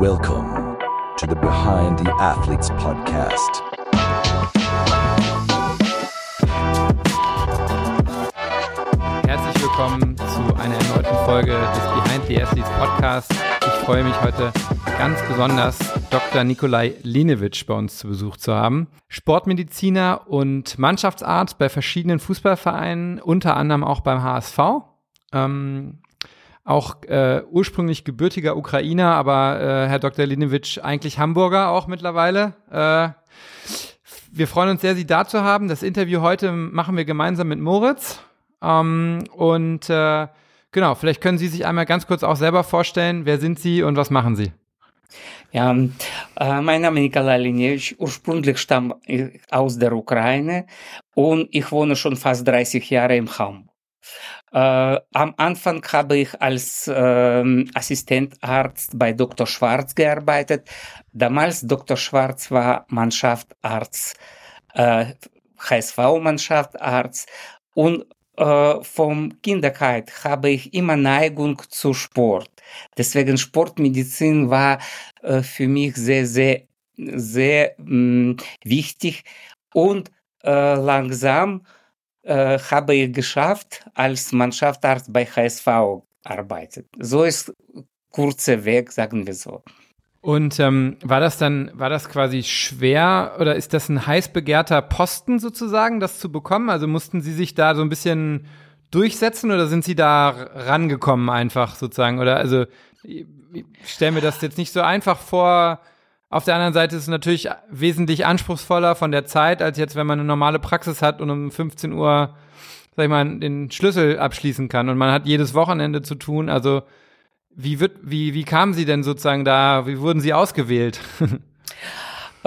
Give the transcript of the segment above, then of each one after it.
Welcome to the Behind the Athletes podcast. Herzlich willkommen zu einer erneuten Folge des Behind the Athletes Podcast. Ich freue mich heute ganz besonders, Dr. Nikolai Linewitsch bei uns zu Besuch zu haben. Sportmediziner und Mannschaftsarzt bei verschiedenen Fußballvereinen, unter anderem auch beim HSV. Ähm, auch äh, ursprünglich gebürtiger Ukrainer, aber äh, Herr Dr. Linewitsch eigentlich Hamburger auch mittlerweile. Äh, wir freuen uns sehr, Sie da zu haben. Das Interview heute machen wir gemeinsam mit Moritz. Ähm, und äh, genau, vielleicht können Sie sich einmal ganz kurz auch selber vorstellen, wer sind Sie und was machen Sie? Ja, äh, mein Name ist Nikolai Linevich, ursprünglich stamme ich aus der Ukraine und ich wohne schon fast 30 Jahre in Hamburg. Äh, am Anfang habe ich als äh, Assistentarzt bei Dr. Schwarz gearbeitet. Damals Dr. Schwarz war Mannschaftsarzt, äh, HSV-Mannschaftsarzt und äh, vom Kinderheit habe ich immer Neigung zu Sport. Deswegen Sportmedizin war äh, für mich sehr, sehr, sehr mh, mm, wichtig und äh, langsam äh, habe ich geschafft, als Mannschaftsarzt bei HSV arbeitet. So ist kurzer Weg, sagen wir so. Und ähm, war das dann, war das quasi schwer oder ist das ein heiß begehrter Posten sozusagen, das zu bekommen? Also mussten Sie sich da so ein bisschen durchsetzen oder sind Sie da rangekommen einfach sozusagen? Oder also ich stelle mir das jetzt nicht so einfach vor. Auf der anderen Seite ist es natürlich wesentlich anspruchsvoller von der Zeit, als jetzt, wenn man eine normale Praxis hat und um 15 Uhr, sag ich mal, den Schlüssel abschließen kann und man hat jedes Wochenende zu tun. Also wie, wird, wie, wie kamen Sie denn sozusagen da, wie wurden Sie ausgewählt?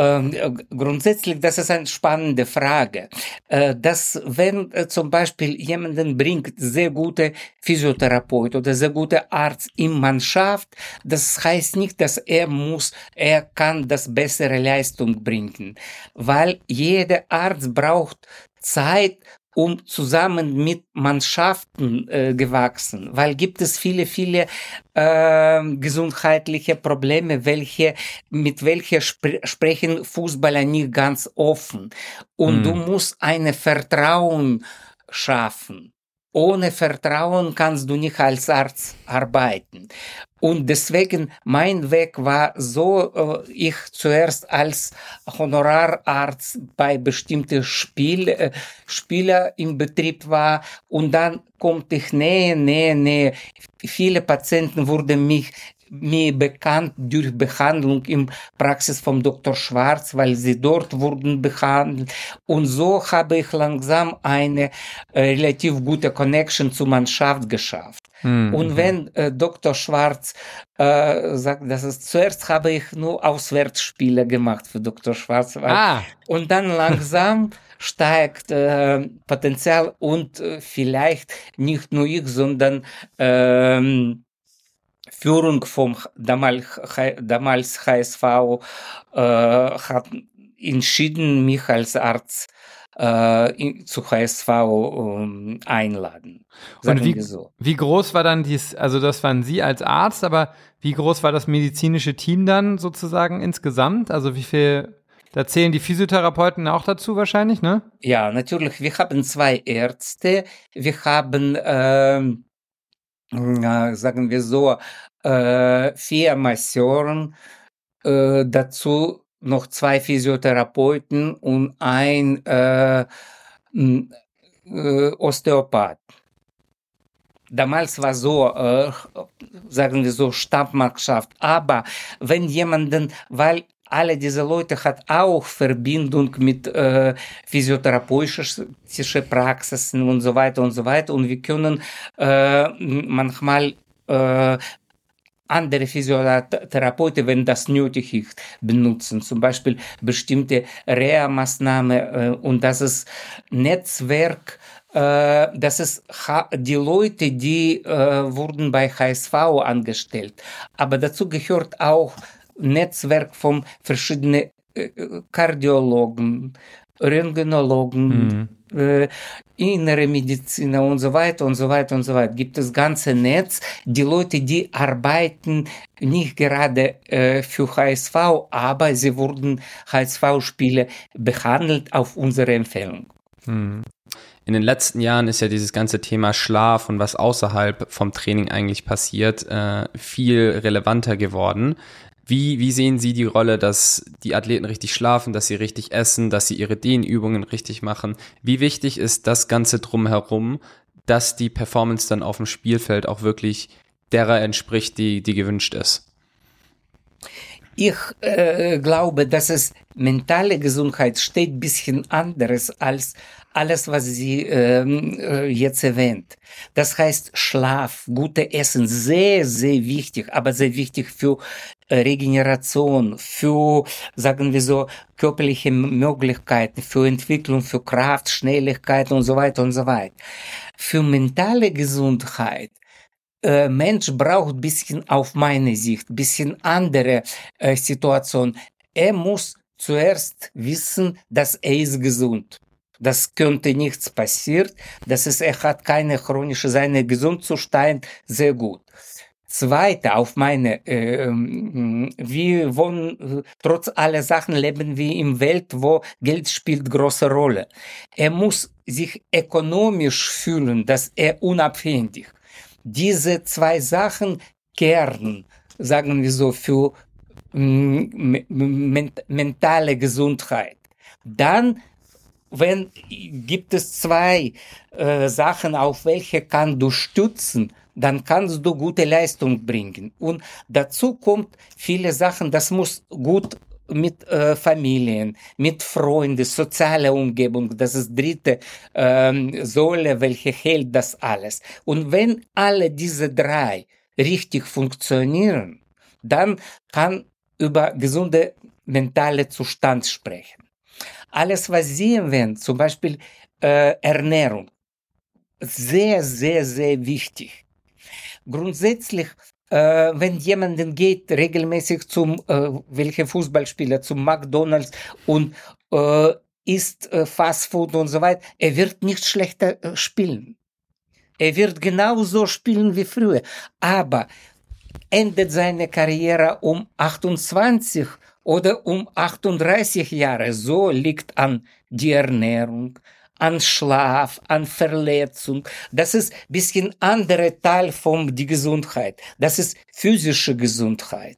Ähm, grundsätzlich, das ist eine spannende Frage. Äh, dass wenn äh, zum Beispiel jemanden bringt sehr gute Physiotherapeut oder sehr gute Arzt in Mannschaft, das heißt nicht, dass er muss, er kann das bessere Leistung bringen, weil jeder Arzt braucht Zeit, um zusammen mit Mannschaften äh, gewachsen, weil gibt es viele, viele äh, gesundheitliche Probleme, welche mit welcher spre sprechen Fußballer nicht ganz offen. Und mhm. du musst eine Vertrauen schaffen. Ohne Vertrauen kannst du nicht als Arzt arbeiten. Und deswegen mein Weg war so, äh, ich zuerst als Honorararzt bei bestimmten Spiel, äh, Spieler im Betrieb war und dann kommt ich näher, näher, näher. Viele Patienten wurden mich mir bekannt durch Behandlung im Praxis vom Dr. Schwarz, weil sie dort wurden behandelt. Und so habe ich langsam eine äh, relativ gute Connection zur Mannschaft geschafft. Mhm. Und wenn äh, Dr. Schwarz äh, sagt, dass es zuerst habe ich nur Auswärtsspiele gemacht für Dr. Schwarz. Ah. Und dann langsam steigt äh, Potenzial und äh, vielleicht nicht nur ich, sondern ähm, Führung vom damals, damals HSV äh, hat entschieden, mich als Arzt in, zu HSV ähm, einladen. Und wie, so. wie groß war dann dies, also das waren Sie als Arzt, aber wie groß war das medizinische Team dann sozusagen insgesamt? Also wie viel, da zählen die Physiotherapeuten auch dazu wahrscheinlich, ne? Ja, natürlich. Wir haben zwei Ärzte, wir haben, ähm, äh, sagen wir so, äh, vier Masseuren, äh, dazu noch zwei Physiotherapeuten und ein äh, äh, Osteopath. Damals war so, äh, sagen wir so, Stammmannschaft. Aber wenn jemanden, weil alle diese Leute hat auch Verbindung mit äh, physiotherapeutischen Praxisen und so weiter und so weiter. Und wir können äh, manchmal äh, andere Physiotherapeuten, wenn das nötig ist, benutzen. Zum Beispiel bestimmte Reha-Maßnahmen äh, und das ist Netzwerk, äh, das ist die Leute, die äh, wurden bei HSV angestellt. Aber dazu gehört auch Netzwerk von verschiedenen Kardiologen, Röntgenologen, mhm. Innere Mediziner und so weiter und so weiter und so weiter. Gibt es ganze Netz, die Leute, die arbeiten nicht gerade äh, für HSV, aber sie wurden HSV-Spiele behandelt auf unsere Empfehlung. Hm. In den letzten Jahren ist ja dieses ganze Thema Schlaf und was außerhalb vom Training eigentlich passiert, äh, viel relevanter geworden. Wie, wie sehen Sie die Rolle, dass die Athleten richtig schlafen, dass sie richtig essen, dass sie ihre Dehnübungen richtig machen? Wie wichtig ist das Ganze drumherum, dass die Performance dann auf dem Spielfeld auch wirklich derer entspricht, die, die gewünscht ist? Ich äh, glaube, dass es mentale Gesundheit steht ein bisschen anderes als alles, was sie ähm, äh, jetzt erwähnt. Das heißt, Schlaf, gute Essen, sehr, sehr wichtig, aber sehr wichtig für Regeneration, für, sagen wir so, körperliche Möglichkeiten, für Entwicklung, für Kraft, Schnelligkeit und so weiter und so weiter. Für mentale Gesundheit äh, Mensch braucht bisschen auf meine Sicht, bisschen andere äh, Situation. Er muss zuerst wissen, dass er ist gesund. Das könnte nichts passieren. Das ist, er hat keine chronische, seine Gesundzustand sehr gut. Zweite, auf meine, äh, wir wollen, trotz aller Sachen leben wir in Welt, wo Geld spielt große Rolle. Er muss sich ökonomisch fühlen, dass er unabhängig diese zwei Sachen kehren, sagen wir so, für mentale Gesundheit. Dann, wenn gibt es zwei äh, Sachen, auf welche kann du stützen, dann kannst du gute Leistung bringen. Und dazu kommt viele Sachen, das muss gut mit äh, Familien, mit Freunden, soziale Umgebung, das ist dritte ähm, Säule, welche hält das alles. Und wenn alle diese drei richtig funktionieren, dann kann über gesunde mentale Zustand sprechen. Alles, was Sie erwähnen, zum Beispiel äh, Ernährung, sehr, sehr, sehr wichtig. Grundsätzlich äh, wenn jemanden geht regelmäßig zum, äh, welche Fußballspieler, zum McDonalds und äh, isst äh, Fastfood und so weiter, er wird nicht schlechter äh, spielen. Er wird genauso spielen wie früher. Aber endet seine Karriere um 28 oder um 38 Jahre, so liegt an die Ernährung, an Schlaf, an Verletzung. Das ist bisschen andere Teil von die Gesundheit. Das ist physische Gesundheit.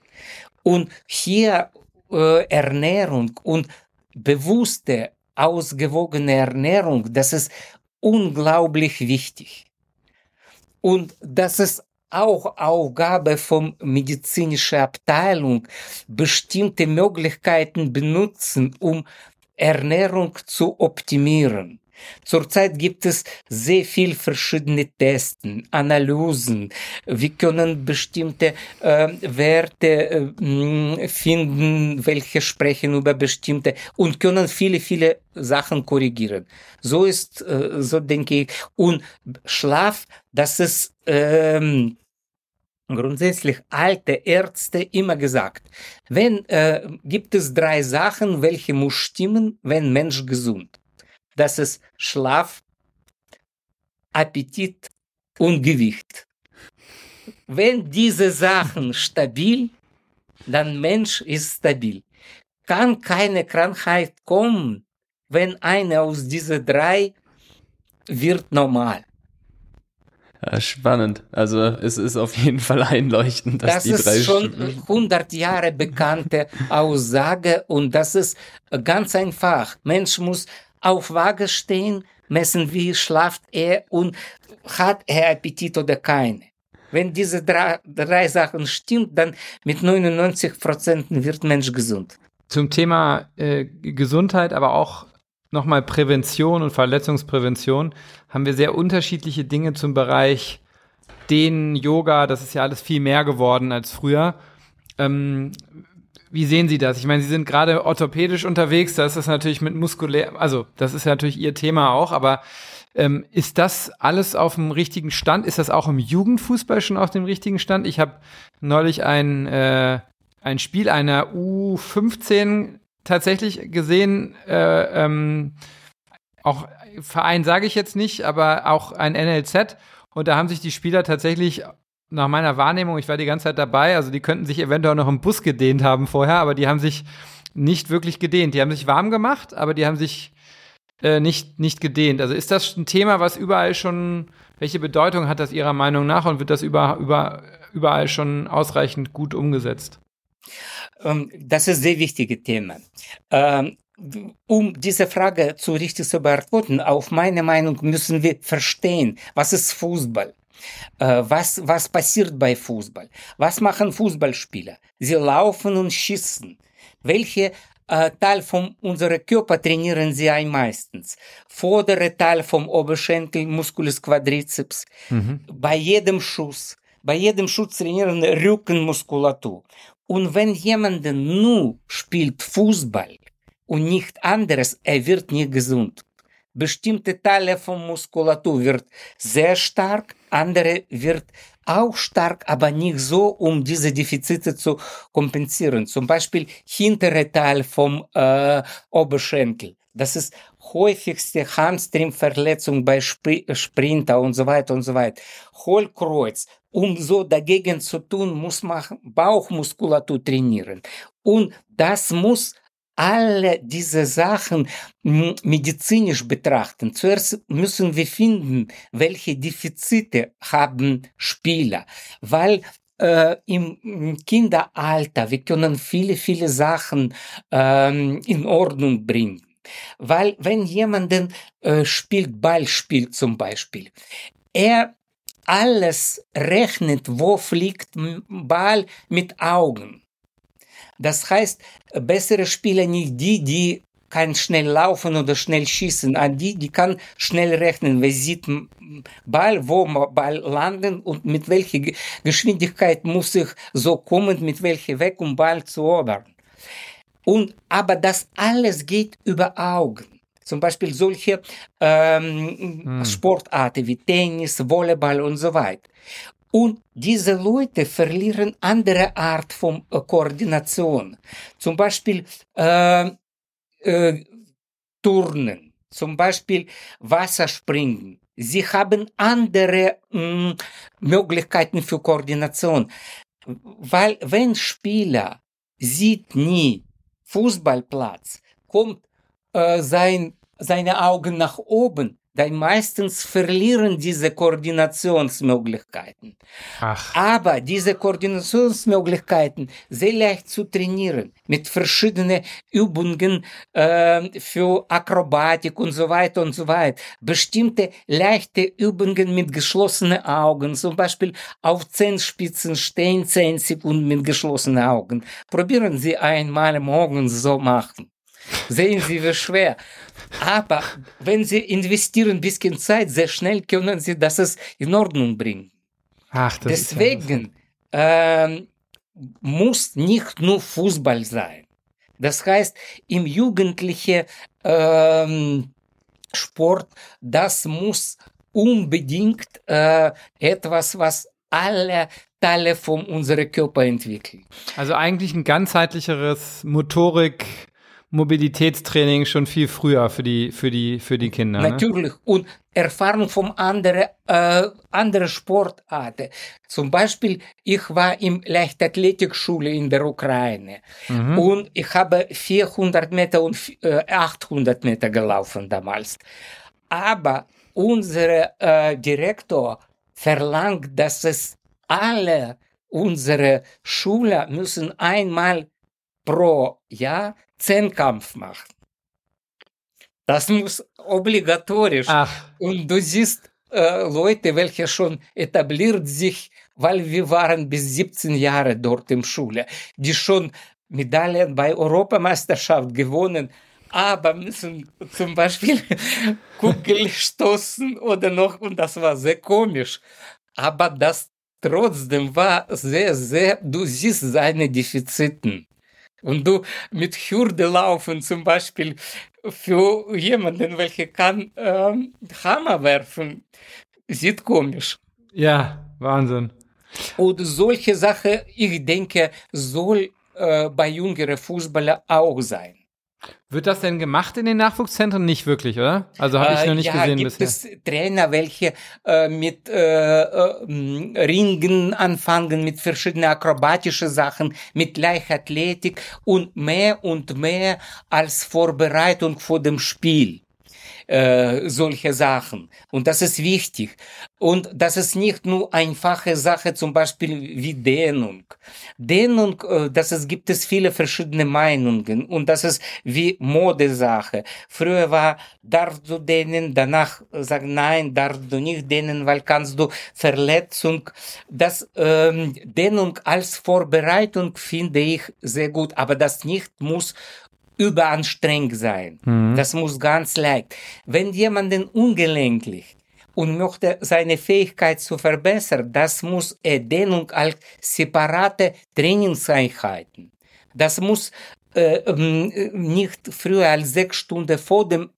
Und hier äh, Ernährung und bewusste, ausgewogene Ernährung, das ist unglaublich wichtig. Und das ist auch Aufgabe von medizinischen Abteilung, bestimmte Möglichkeiten benutzen, um Ernährung zu optimieren. Zurzeit gibt es sehr viel verschiedene Testen, Analysen. Wir können bestimmte äh, Werte äh, finden, welche sprechen über bestimmte und können viele, viele Sachen korrigieren. So ist, äh, so denke ich. Und Schlaf, das ist ähm, grundsätzlich alte Ärzte immer gesagt. Wenn äh, gibt es drei Sachen, welche muss stimmen, wenn Mensch gesund das ist Schlaf, Appetit und Gewicht. Wenn diese Sachen stabil, dann Mensch ist stabil. Kann keine Krankheit kommen, wenn eine aus diesen drei wird normal. Ja, spannend. Also es ist auf jeden Fall einleuchtend, dass das die drei ist schon 100 Jahre bekannte Aussage und das ist ganz einfach. Mensch muss auf Waage stehen, messen, wie schlaft er und hat er Appetit oder keine. Wenn diese drei, drei Sachen stimmt, dann mit 99 Prozent wird Mensch gesund. Zum Thema äh, Gesundheit, aber auch nochmal Prävention und Verletzungsprävention haben wir sehr unterschiedliche Dinge zum Bereich den Yoga. Das ist ja alles viel mehr geworden als früher. Ähm, wie sehen Sie das? Ich meine, Sie sind gerade orthopädisch unterwegs, das ist natürlich mit muskulär, also das ist natürlich Ihr Thema auch, aber ähm, ist das alles auf dem richtigen Stand? Ist das auch im Jugendfußball schon auf dem richtigen Stand? Ich habe neulich ein, äh, ein Spiel einer U15 tatsächlich gesehen, äh, ähm, auch Verein sage ich jetzt nicht, aber auch ein NLZ. Und da haben sich die Spieler tatsächlich nach meiner Wahrnehmung, ich war die ganze Zeit dabei, also die könnten sich eventuell noch im Bus gedehnt haben vorher, aber die haben sich nicht wirklich gedehnt. Die haben sich warm gemacht, aber die haben sich äh, nicht, nicht gedehnt. Also ist das ein Thema, was überall schon, welche Bedeutung hat das Ihrer Meinung nach und wird das über, über, überall schon ausreichend gut umgesetzt? Ähm, das ist ein sehr wichtiges Thema. Ähm, um diese Frage zu richtig zu beantworten, auf meine Meinung müssen wir verstehen, was ist Fußball? Was, was passiert bei Fußball? Was machen Fußballspieler? Sie laufen und schießen. Welche äh, Teil von unserem Körper trainieren sie am meisten? Vordere Teil vom Oberschenkel, Musculus quadriceps. Mhm. Bei jedem Schuss. Bei jedem Schuss trainieren Rückenmuskulatur. Und wenn jemand nur spielt Fußball und nicht anderes, er wird nicht gesund. Bestimmte Teile von Muskulatur wird sehr stark, andere wird auch stark, aber nicht so, um diese Defizite zu kompensieren. Zum Beispiel hintere Teil vom äh, Oberschenkel. Das ist häufigste Hamstringverletzung bei Sp Sprinter und so weiter und so weiter. Hohlkreuz. Um so dagegen zu tun, muss man Bauchmuskulatur trainieren. Und das muss alle diese Sachen medizinisch betrachten. Zuerst müssen wir finden, welche Defizite haben Spieler, weil äh, im Kinderalter wir können viele, viele Sachen ähm, in Ordnung bringen. Weil wenn jemanden äh, spielt, Ball spielt zum Beispiel, er alles rechnet, wo fliegt Ball mit Augen. Das heißt, bessere Spieler nicht die, die kann schnell laufen oder schnell schießen, an die, die kann schnell rechnen, wer sieht Ball, wo Ball landen und mit welcher Geschwindigkeit muss ich so kommen, mit welcher Weg, um Ball zu erobern. Und, aber das alles geht über Augen. Zum Beispiel solche ähm, hm. Sportarten wie Tennis, Volleyball und so weiter. Und diese Leute verlieren andere Art von äh, Koordination. Zum Beispiel äh, äh, Turnen, zum Beispiel Wasserspringen. Sie haben andere mh, mm, Möglichkeiten für Koordination. Weil wenn Spieler sieht nie Fußballplatz, kommt äh, sein, seine Augen nach oben, dann meistens verlieren diese Koordinationsmöglichkeiten. Ach. Aber diese Koordinationsmöglichkeiten sehr leicht zu trainieren mit verschiedenen Übungen äh, für Akrobatik und so weiter und so weiter. Bestimmte leichte Übungen mit geschlossenen Augen, zum Beispiel auf Zehenspitzen stehen, 10 Sekunden mit geschlossenen Augen. Probieren Sie einmal morgens so machen. Sehen Sie, wie schwer. Aber wenn Sie investieren ein bisschen Zeit, sehr schnell können Sie das in Ordnung bringen. Ach, Deswegen äh, muss nicht nur Fußball sein. Das heißt, im jugendlichen äh, Sport, das muss unbedingt äh, etwas, was alle Teile von unserem Körper entwickeln. Also eigentlich ein ganzheitlicheres Motorik- Mobilitätstraining schon viel früher für die, für die, für die Kinder. Ne? Natürlich. Ne? Und Erfahrung von anderen, äh, anderen Sportarten. Zum Beispiel, ich war im Leichtathletikschule in der Ukraine. Mhm. Und ich habe 400 Meter und äh, 800 Meter gelaufen damals. Aber unser äh, Direktor verlangt, dass es alle unsere Schüler müssen einmal pro Jahr Zehnkampf machen. Das muss obligatorisch. Ach. Und du siehst äh, Leute, welche schon etabliert sich, weil wir waren bis 17 Jahre dort in Schule, die schon Medaillen bei Europameisterschaft gewonnen, aber müssen zum Beispiel Kugel stoßen oder noch, und das war sehr komisch. Aber das trotzdem war sehr, sehr, du siehst seine Defiziten und du mit Hürde laufen zum Beispiel für jemanden, welcher kann ähm, Hammer werfen, sieht komisch. Ja, Wahnsinn. Und solche Sachen, ich denke, soll äh, bei jüngeren Fußballern auch sein. Wird das denn gemacht in den Nachwuchszentren? Nicht wirklich, oder? Also habe ich noch nicht äh, ja, gesehen gibt bisher. es Trainer, welche äh, mit äh, äh, Ringen anfangen, mit verschiedenen akrobatischen Sachen, mit Leichtathletik und mehr und mehr als Vorbereitung vor dem Spiel äh, solche Sachen. Und das ist wichtig. Und das ist nicht nur einfache Sache, zum Beispiel wie Dehnung. Dehnung, äh, das ist, gibt es viele verschiedene Meinungen. Und das ist wie Modesache. Früher war, darfst du dehnen, danach sagen, nein, darfst du nicht dehnen, weil kannst du Verletzung. Das ähm, Dehnung als Vorbereitung finde ich sehr gut, aber das nicht muss überanstrengend sein. Das muss ganz leicht. Wenn jemanden ungelenklich und möchte seine Fähigkeit zu verbessern, das muss er Dehnung als separate Trainingseinheiten. Das muss äh, ähm, nicht früher als sechs Stunden vor dem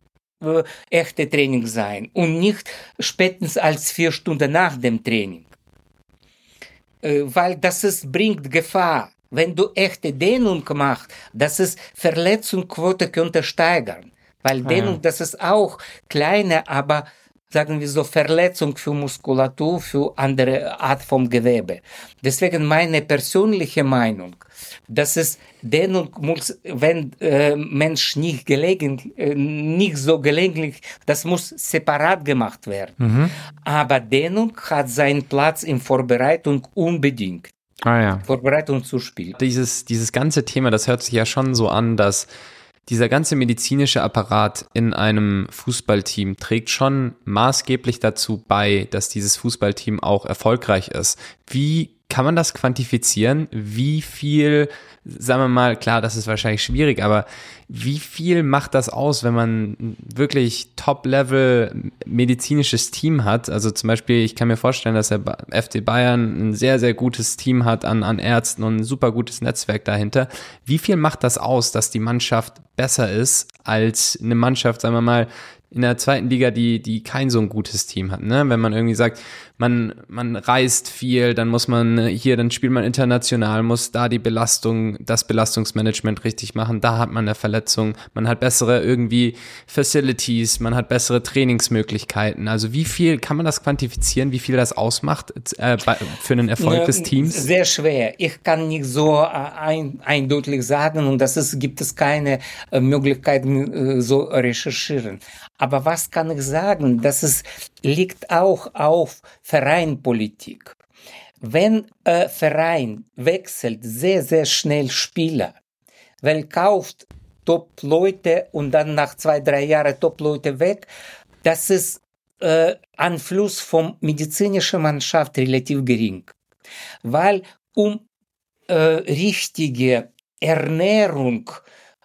äh, echte Training sein und nicht spätestens als vier Stunden nach dem Training. Äh, weil das ist, bringt Gefahr. Wenn du echte Dehnung machst, das ist Verletzungsquote könnte steigern. Weil Dehnung, das ist auch kleine, aber sagen wir so Verletzung für Muskulatur, für andere Art vom Gewebe. Deswegen meine persönliche Meinung, dass es Dehnung muss, wenn äh, Mensch nicht gelegentlich, äh, nicht so gelegentlich, das muss separat gemacht werden. Aber Dehnung hat seinen Platz in Vorbereitung unbedingt. Ah ja. Vorbereitung zu Spiel. Dieses, dieses ganze Thema, das hört sich ja schon so an, dass dieser ganze medizinische Apparat in einem Fußballteam trägt schon maßgeblich dazu bei, dass dieses Fußballteam auch erfolgreich ist. Wie kann man das quantifizieren? Wie viel, sagen wir mal, klar, das ist wahrscheinlich schwierig, aber wie viel macht das aus, wenn man wirklich Top-Level medizinisches Team hat? Also zum Beispiel, ich kann mir vorstellen, dass der FC Bayern ein sehr, sehr gutes Team hat an, an Ärzten und ein super gutes Netzwerk dahinter. Wie viel macht das aus, dass die Mannschaft besser ist als eine Mannschaft, sagen wir mal, in der zweiten Liga, die, die kein so ein gutes Team hat, ne? Wenn man irgendwie sagt, man, man reist viel, dann muss man äh, hier, dann spielt man international, muss da die Belastung, das Belastungsmanagement richtig machen, da hat man eine Verletzung, man hat bessere irgendwie Facilities, man hat bessere Trainingsmöglichkeiten. Also wie viel, kann man das quantifizieren, wie viel das ausmacht äh, für einen Erfolg des Teams? Sehr schwer. Ich kann nicht so äh, ein, eindeutig sagen und das ist, gibt es keine äh, Möglichkeiten so recherchieren. Aber was kann ich sagen? Das ist, liegt auch auf Vereinpolitik. Wenn äh, Verein wechselt sehr, sehr schnell Spieler, weil kauft Top-Leute und dann nach zwei, drei Jahren Top-Leute weg, das ist äh, Einfluss vom medizinischen Mannschaft relativ gering. Weil um äh, richtige Ernährung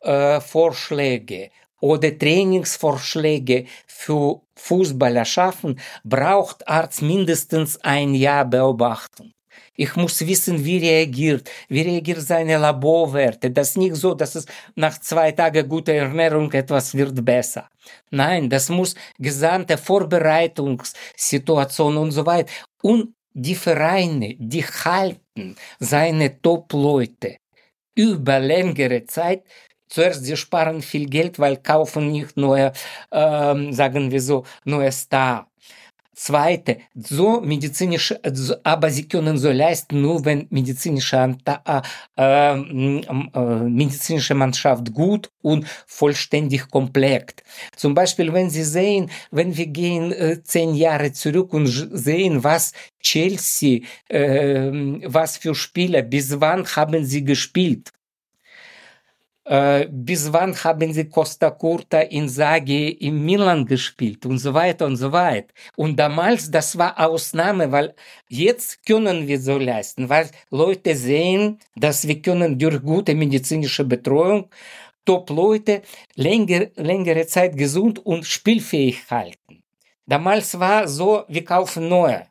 äh, Vorschläge oder Trainingsvorschläge für Fußballer schaffen, braucht Arzt mindestens ein Jahr Beobachtung. Ich muss wissen, wie reagiert, wie reagiert seine Laborwerte. Das ist nicht so, dass es nach zwei Tagen guter Ernährung etwas wird besser. Nein, das muss gesamte Vorbereitungssituation und so weiter. Und die Vereine, die halten seine Top-Leute über längere Zeit. Zuerst, sie sparen viel Geld, weil kaufen nicht neue, ähm, sagen wir so, neue Star. Zweite, so medizinische, aber sie können so leisten, nur wenn medizinische, äh, äh, medizinische Mannschaft gut und vollständig komplett. Zum Beispiel, wenn Sie sehen, wenn wir gehen äh, zehn Jahre zurück und sehen, was Chelsea, was für Spieler, bis wann haben sie gespielt? Äh, bis wann haben sie Costa Curta, Inzaghi in Milan gespielt und so weiter und so weiter. Und damals, das war Ausnahme, weil jetzt können wir so leisten, weil Leute sehen, dass wir können durch gute medizinische Betreuung Top-Leute länger, längere Zeit gesund und spielfähig halten. Damals war so, wir kaufen neue.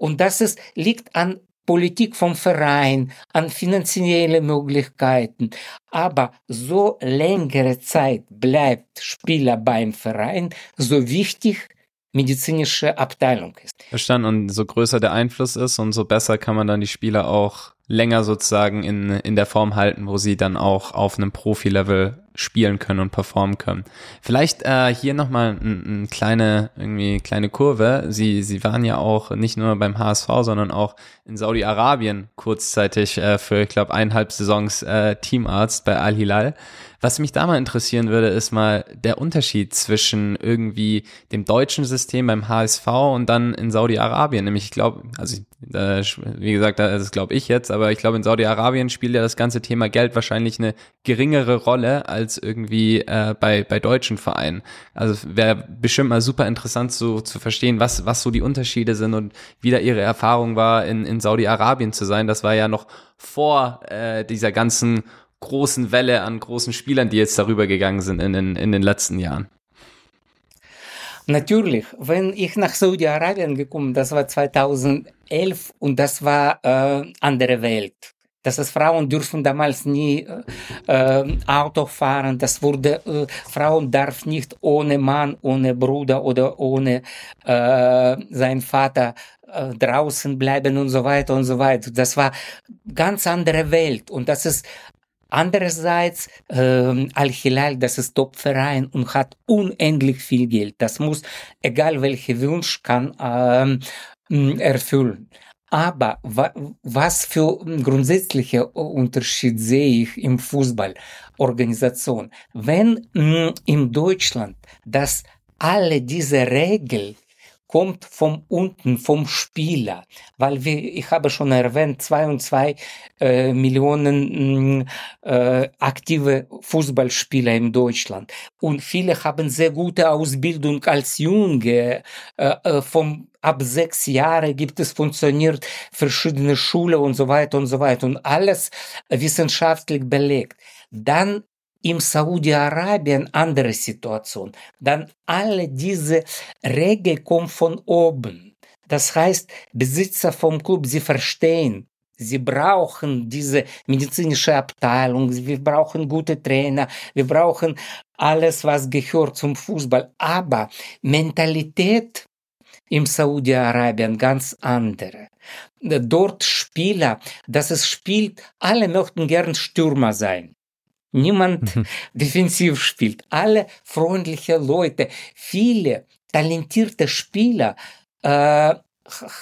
Und das ist, liegt an Politik vom Verein, an finanzielle Möglichkeiten. Aber so längere Zeit bleibt Spieler beim Verein, so wichtig medizinische Abteilung ist. Verstanden. Und so größer der Einfluss ist, umso besser kann man dann die Spieler auch länger sozusagen in, in der Form halten, wo sie dann auch auf einem Profi-Level spielen können und performen können. Vielleicht äh, hier nochmal eine ein kleine, irgendwie kleine Kurve. Sie, sie waren ja auch nicht nur beim HSV, sondern auch in Saudi-Arabien kurzzeitig äh, für, ich glaube, eineinhalb Saisons äh, Teamarzt bei Al-Hilal. Was mich da mal interessieren würde, ist mal der Unterschied zwischen irgendwie dem deutschen System beim HSV und dann in Saudi-Arabien. Nämlich, ich glaube, also äh, wie gesagt, das glaube ich jetzt, aber ich glaube, in Saudi-Arabien spielt ja das ganze Thema Geld wahrscheinlich eine geringere Rolle als irgendwie äh, bei, bei deutschen Vereinen. Also wäre bestimmt mal super interessant so, zu verstehen, was, was so die Unterschiede sind und wie da ihre Erfahrung war, in, in Saudi-Arabien zu sein. Das war ja noch vor äh, dieser ganzen großen Welle an großen Spielern, die jetzt darüber gegangen sind in den, in den letzten Jahren? Natürlich, wenn ich nach Saudi-Arabien gekommen, das war 2011 und das war äh, andere Welt. Das ist Frauen dürfen damals nie äh, Auto fahren. Das wurde äh, Frauen darf nicht ohne Mann, ohne Bruder oder ohne äh, sein Vater äh, draußen bleiben und so weiter und so weiter. Das war ganz andere Welt und das ist Andererseits, äh, Al-Hilal, das ist Top-Verein und hat unendlich viel Geld. Das muss, egal welcher Wunsch, kann äh, erfüllen. Aber wa was für grundsätzliche Unterschied sehe ich im Fußballorganisation? Wenn mh, in Deutschland das alle diese Regeln kommt von unten, vom Spieler, weil wir, ich habe schon erwähnt, zwei und zwei äh, Millionen mm, äh, aktive Fußballspieler in Deutschland. Und viele haben sehr gute Ausbildung als Junge, äh, äh, vom ab sechs Jahre gibt es funktioniert verschiedene Schule und so weiter und so weiter. Und alles wissenschaftlich belegt. Dann im Saudi-Arabien andere Situation. Dann alle diese Regeln kommen von oben. Das heißt, Besitzer vom Club, sie verstehen, Sie brauchen diese medizinische Abteilung, wir brauchen gute Trainer, wir brauchen alles, was gehört zum Fußball. Aber Mentalität im Saudi-Arabien ganz andere. Dort Spieler, das es spielt, alle möchten gern Stürmer sein. Niemand mhm. defensiv spielt. Alle freundliche Leute. Viele talentierte Spieler äh,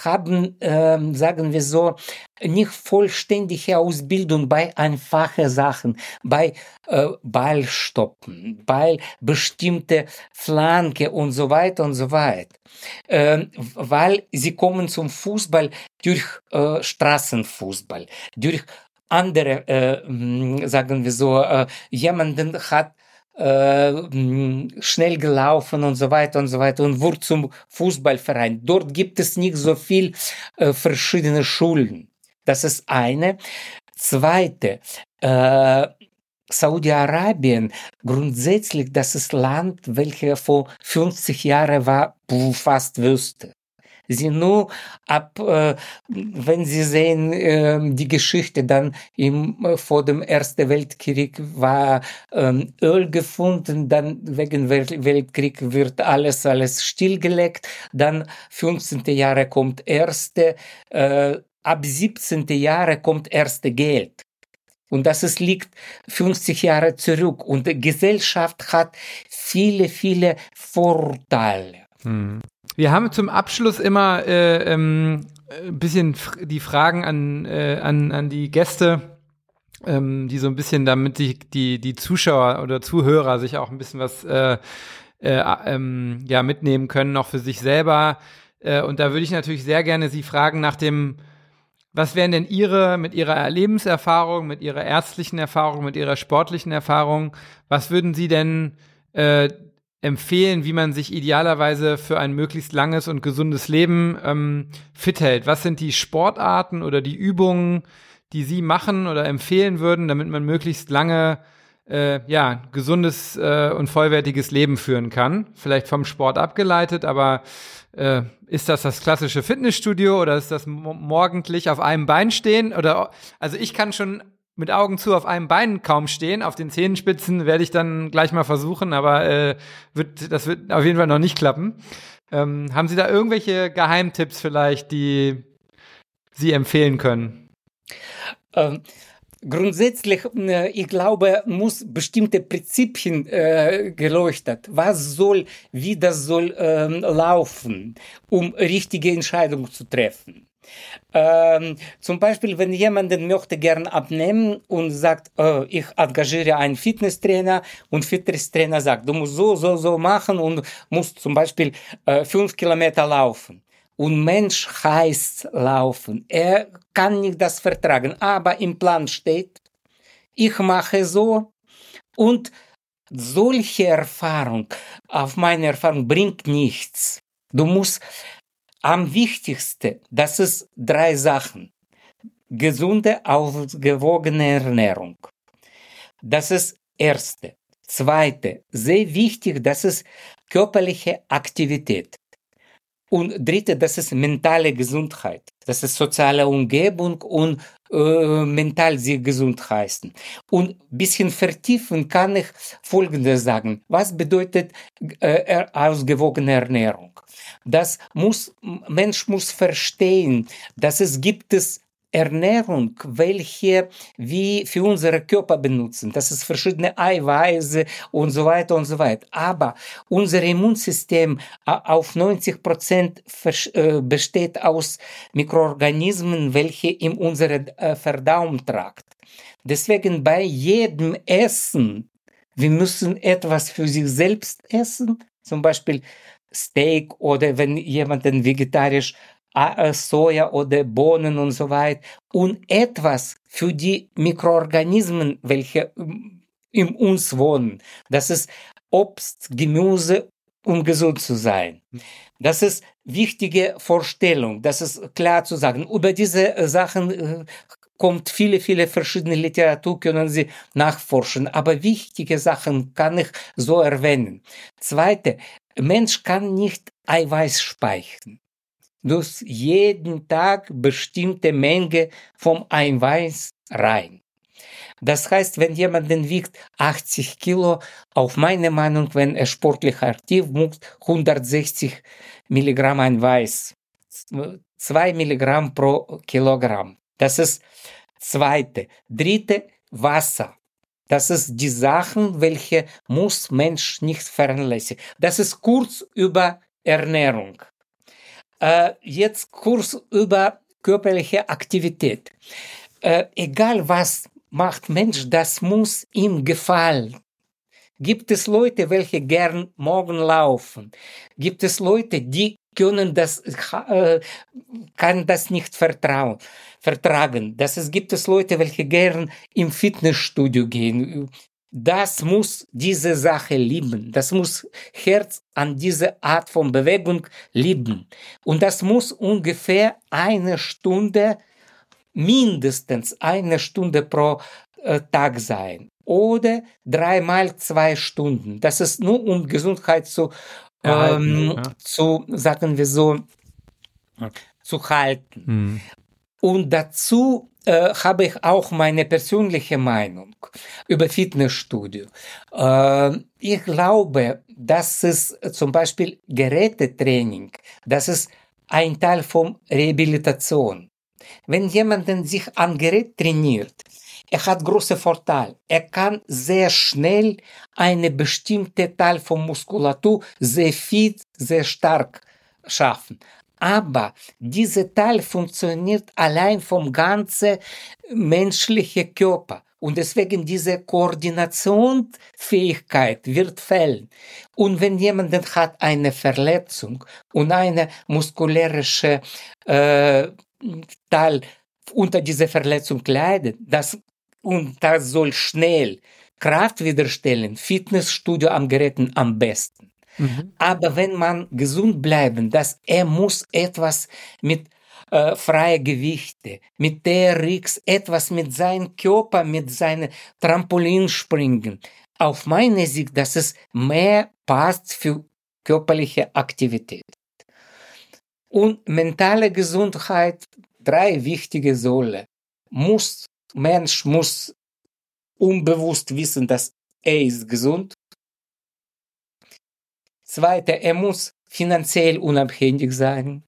haben, äh, sagen wir so, nicht vollständige Ausbildung bei einfachen Sachen, bei äh, Ballstoppen, bei bestimmte Flanke und so weiter und so weiter. Äh, weil sie kommen zum Fußball durch äh, Straßenfußball, durch andere, äh, sagen wir so, äh, jemanden hat äh, schnell gelaufen und so weiter und so weiter und wurde zum Fußballverein. Dort gibt es nicht so viel äh, verschiedene Schulen. Das ist eine. Zweite, äh, Saudi-Arabien grundsätzlich, das ist Land, welches vor 50 Jahren war, fast Wüste sie nur ab, äh, wenn sie sehen äh, die Geschichte, dann im, äh, vor dem Ersten Weltkrieg war ähm, Öl gefunden, dann wegen Welt Weltkrieg wird alles, alles stillgelegt, dann 15. Jahre kommt erste, äh, ab 17. Jahre kommt erste Geld. Und das ist, liegt 50 Jahre zurück. Und die Gesellschaft hat viele, viele Vorteile. Hm. Wir haben zum Abschluss immer äh, ähm, ein bisschen die Fragen an, äh, an, an die Gäste, ähm, die so ein bisschen, damit die, die, die Zuschauer oder Zuhörer sich auch ein bisschen was äh, äh, ähm, ja, mitnehmen können, auch für sich selber. Äh, und da würde ich natürlich sehr gerne Sie fragen nach dem, was wären denn Ihre, mit Ihrer Lebenserfahrung, mit Ihrer ärztlichen Erfahrung, mit Ihrer sportlichen Erfahrung, was würden Sie denn äh, empfehlen, wie man sich idealerweise für ein möglichst langes und gesundes Leben ähm, fit hält? Was sind die Sportarten oder die Übungen, die Sie machen oder empfehlen würden, damit man möglichst lange äh, ja, gesundes äh, und vollwertiges Leben führen kann? Vielleicht vom Sport abgeleitet, aber äh, ist das das klassische Fitnessstudio oder ist das morgendlich auf einem Bein stehen? Oder also ich kann schon mit Augen zu auf einem Bein kaum stehen. Auf den Zehenspitzen werde ich dann gleich mal versuchen, aber äh, wird, das wird auf jeden Fall noch nicht klappen. Ähm, haben Sie da irgendwelche Geheimtipps vielleicht, die Sie empfehlen können? Ähm, grundsätzlich, äh, ich glaube, muss bestimmte Prinzipien äh, geleuchtet. Was soll, wie das soll äh, laufen, um richtige Entscheidungen zu treffen. Ähm, zum Beispiel, wenn jemand möchte gern abnehmen und sagt, äh, ich engagiere einen Fitnesstrainer und Fitnesstrainer sagt, du musst so, so, so machen und musst zum Beispiel äh, fünf Kilometer laufen. Und Mensch heißt laufen. Er kann nicht das vertragen, aber im Plan steht, ich mache so und solche Erfahrung, auf meine Erfahrung, bringt nichts. Du musst am wichtigsten, das ist drei Sachen. Gesunde, ausgewogene Ernährung. Das ist erste. Zweite, sehr wichtig, das ist körperliche Aktivität. Und dritte, das ist mentale Gesundheit. Das ist soziale Umgebung und mental sie gesund heißen. Und bisschen vertiefen kann ich Folgendes sagen. Was bedeutet äh, ausgewogene Ernährung? Das muss, Mensch muss verstehen, dass es gibt es Ernährung, welche wir für unsere Körper benutzen. Das ist verschiedene Eiweiße und so weiter und so weiter. Aber unser Immunsystem auf 90 Prozent äh, besteht aus Mikroorganismen, welche in unsere äh, Verdauung tragt. Deswegen bei jedem Essen, wir müssen etwas für sich selbst essen, zum Beispiel Steak oder wenn jemand vegetarisch Soja oder Bohnen und so weiter und etwas für die Mikroorganismen, welche in uns wohnen. Das ist Obst, Gemüse, um gesund zu sein. Das ist wichtige Vorstellung, das ist klar zu sagen. Über diese Sachen kommt viele, viele verschiedene Literatur, können Sie nachforschen. Aber wichtige Sachen kann ich so erwähnen. Zweite, Mensch kann nicht Eiweiß speichern durch jeden Tag bestimmte Menge vom Eiweiß rein. Das heißt, wenn jemand wiegt 80 Kilo, auf meine Meinung, wenn er sportlich aktiv muss, 160 Milligramm Eiweiß, 2 Milligramm pro Kilogramm. Das ist zweite. Dritte, Wasser. Das ist die Sachen, welche muss Mensch nicht vernachlässigen. Das ist kurz über Ernährung. Äh, jetzt Kurs über körperliche Aktivität. Äh, egal was macht Mensch, das muss ihm gefallen. Gibt es Leute, welche gern morgen laufen? Gibt es Leute, die können das, äh, kann das nicht vertrauen, vertragen? Das es gibt es Leute, welche gern im Fitnessstudio gehen, das muss diese Sache lieben. Das muss Herz an diese Art von Bewegung lieben. Und das muss ungefähr eine Stunde, mindestens eine Stunde pro äh, Tag sein. Oder dreimal zwei Stunden. Das ist nur um Gesundheit zu, ähm, ja. zu sagen wir so, zu halten. Mhm. Und dazu äh, habe ich auch meine persönliche Meinung über Fitnessstudio. Äh, ich glaube, dass es zum Beispiel Gerätetraining, das ist ein Teil von Rehabilitation. Wenn jemand sich an Gerät trainiert, er hat große Vorteile. Er kann sehr schnell eine bestimmte Teil von Muskulatur sehr fit, sehr stark schaffen. Aber dieser Teil funktioniert allein vom ganzen menschlichen Körper. Und deswegen diese Koordinationsfähigkeit wird fehlen. Und wenn jemand hat eine Verletzung und eine muskuläre äh, Teil unter dieser Verletzung leidet, das, und das soll schnell Kraft widerstellen, Fitnessstudio am Geräten am besten. Mhm. Aber wenn man gesund bleiben, dass er muss etwas mit äh, freie Gewichte, mit TRX, etwas mit seinem Körper, mit seinem Trampolin springen. Auf meine Sicht, dass es mehr passt für körperliche Aktivität. Und mentale Gesundheit, drei wichtige Säule. Muss, Mensch muss unbewusst wissen, dass er ist gesund. Zweite, er muss finanziell unabhängig sein.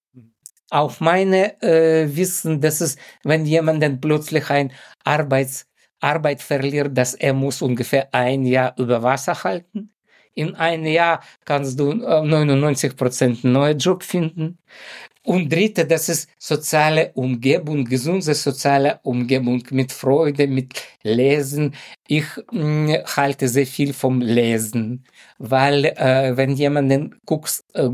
auf meine äh, Wissen, dass es, wenn jemand dann plötzlich ein Arbeits, Arbeit verliert, dass er muss ungefähr ein Jahr über Wasser halten. In einem Jahr kannst du 99 Prozent neuen Job finden. Und dritte, das ist soziale Umgebung, gesunde soziale Umgebung mit Freude, mit Lesen. Ich mh, mm, halte sehr viel vom Lesen, weil äh, wenn jemanden guckt, äh,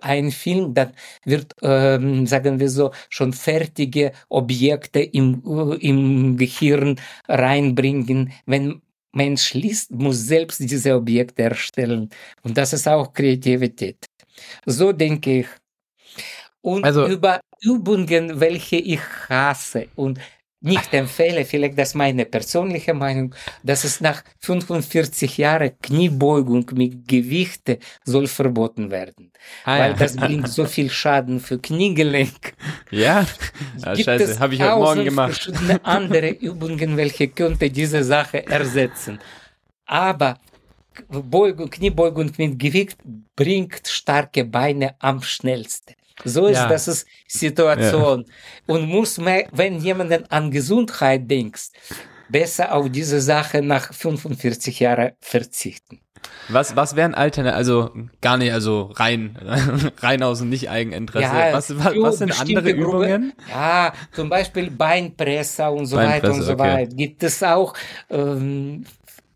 einen Film, dann wird, äh, sagen wir so, schon fertige Objekte im, äh, im Gehirn reinbringen. Wenn Mensch liest, muss selbst diese Objekte erstellen. Und das ist auch Kreativität. So denke ich. Und also, über Übungen, welche ich hasse und nicht empfehle, vielleicht das ist meine persönliche Meinung, dass es nach 45 Jahren Kniebeugung mit Gewichte soll verboten werden. Ah, weil ja. das bringt so viel Schaden für Kniegelenk. Ja, ja scheiße, habe ich heute Morgen gemacht. verschiedene andere Übungen, welche könnte diese Sache ersetzen. Aber Beugung, Kniebeugung mit Gewicht bringt starke Beine am schnellsten. So ist ja. das ist Situation. Ja. Und muss man, wenn jemand an Gesundheit denkt, besser auf diese Sache nach 45 Jahren verzichten. Was, was wären Alternativen, also gar nicht, also rein, rein aus und nicht Eigeninteresse. Ja, was, was, was sind andere Übungen? Ja, zum Beispiel Beinpresse und so weiter und so okay. weiter. Gibt es auch ähm,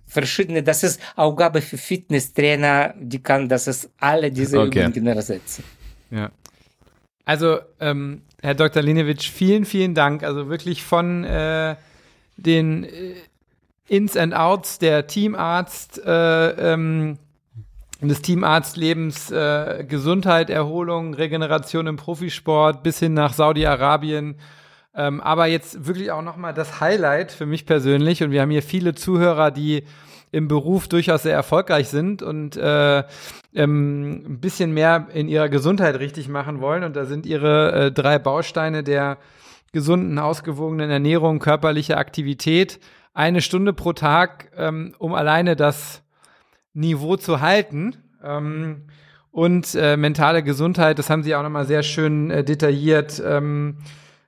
verschiedene, das ist Aufgabe für Fitnesstrainer, die kann, das ist alle diese okay. Übungen ersetzen. Ja. Also, ähm, Herr Dr. Linewitsch, vielen, vielen Dank. Also wirklich von äh, den äh, Ins and Outs der Teamarzt, äh, ähm, des Teamarztlebens, äh, Gesundheit, Erholung, Regeneration im Profisport bis hin nach Saudi-Arabien. Ähm, aber jetzt wirklich auch nochmal das Highlight für mich persönlich. Und wir haben hier viele Zuhörer, die im Beruf durchaus sehr erfolgreich sind und äh, ähm, ein bisschen mehr in ihrer Gesundheit richtig machen wollen. Und da sind ihre äh, drei Bausteine der gesunden, ausgewogenen Ernährung, körperliche Aktivität, eine Stunde pro Tag, ähm, um alleine das Niveau zu halten. Ähm, und äh, mentale Gesundheit, das haben sie auch nochmal sehr schön äh, detailliert ähm,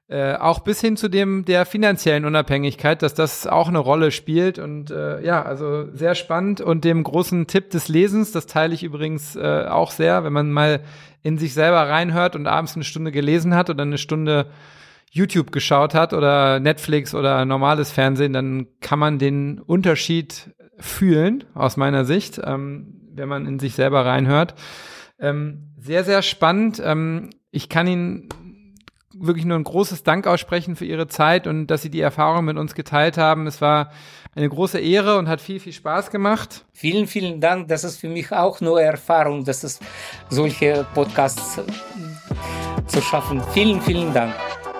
äh, auch bis hin zu dem der finanziellen Unabhängigkeit, dass das auch eine Rolle spielt. Und äh, ja, also sehr spannend. Und dem großen Tipp des Lesens, das teile ich übrigens äh, auch sehr, wenn man mal in sich selber reinhört und abends eine Stunde gelesen hat oder eine Stunde YouTube geschaut hat oder Netflix oder normales Fernsehen, dann kann man den Unterschied fühlen, aus meiner Sicht, ähm, wenn man in sich selber reinhört. Ähm, sehr, sehr spannend. Ähm, ich kann Ihnen wirklich nur ein großes Dank aussprechen für Ihre Zeit und dass Sie die Erfahrung mit uns geteilt haben. Es war eine große Ehre und hat viel, viel Spaß gemacht. Vielen, vielen Dank. Das ist für mich auch nur Erfahrung, dass es solche Podcasts äh, zu schaffen. Vielen, vielen Dank.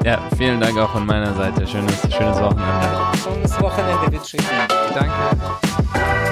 Ja, vielen Dank auch von meiner Seite. Schönes, schönes Wochenende. Schönes Wochenende, Danke.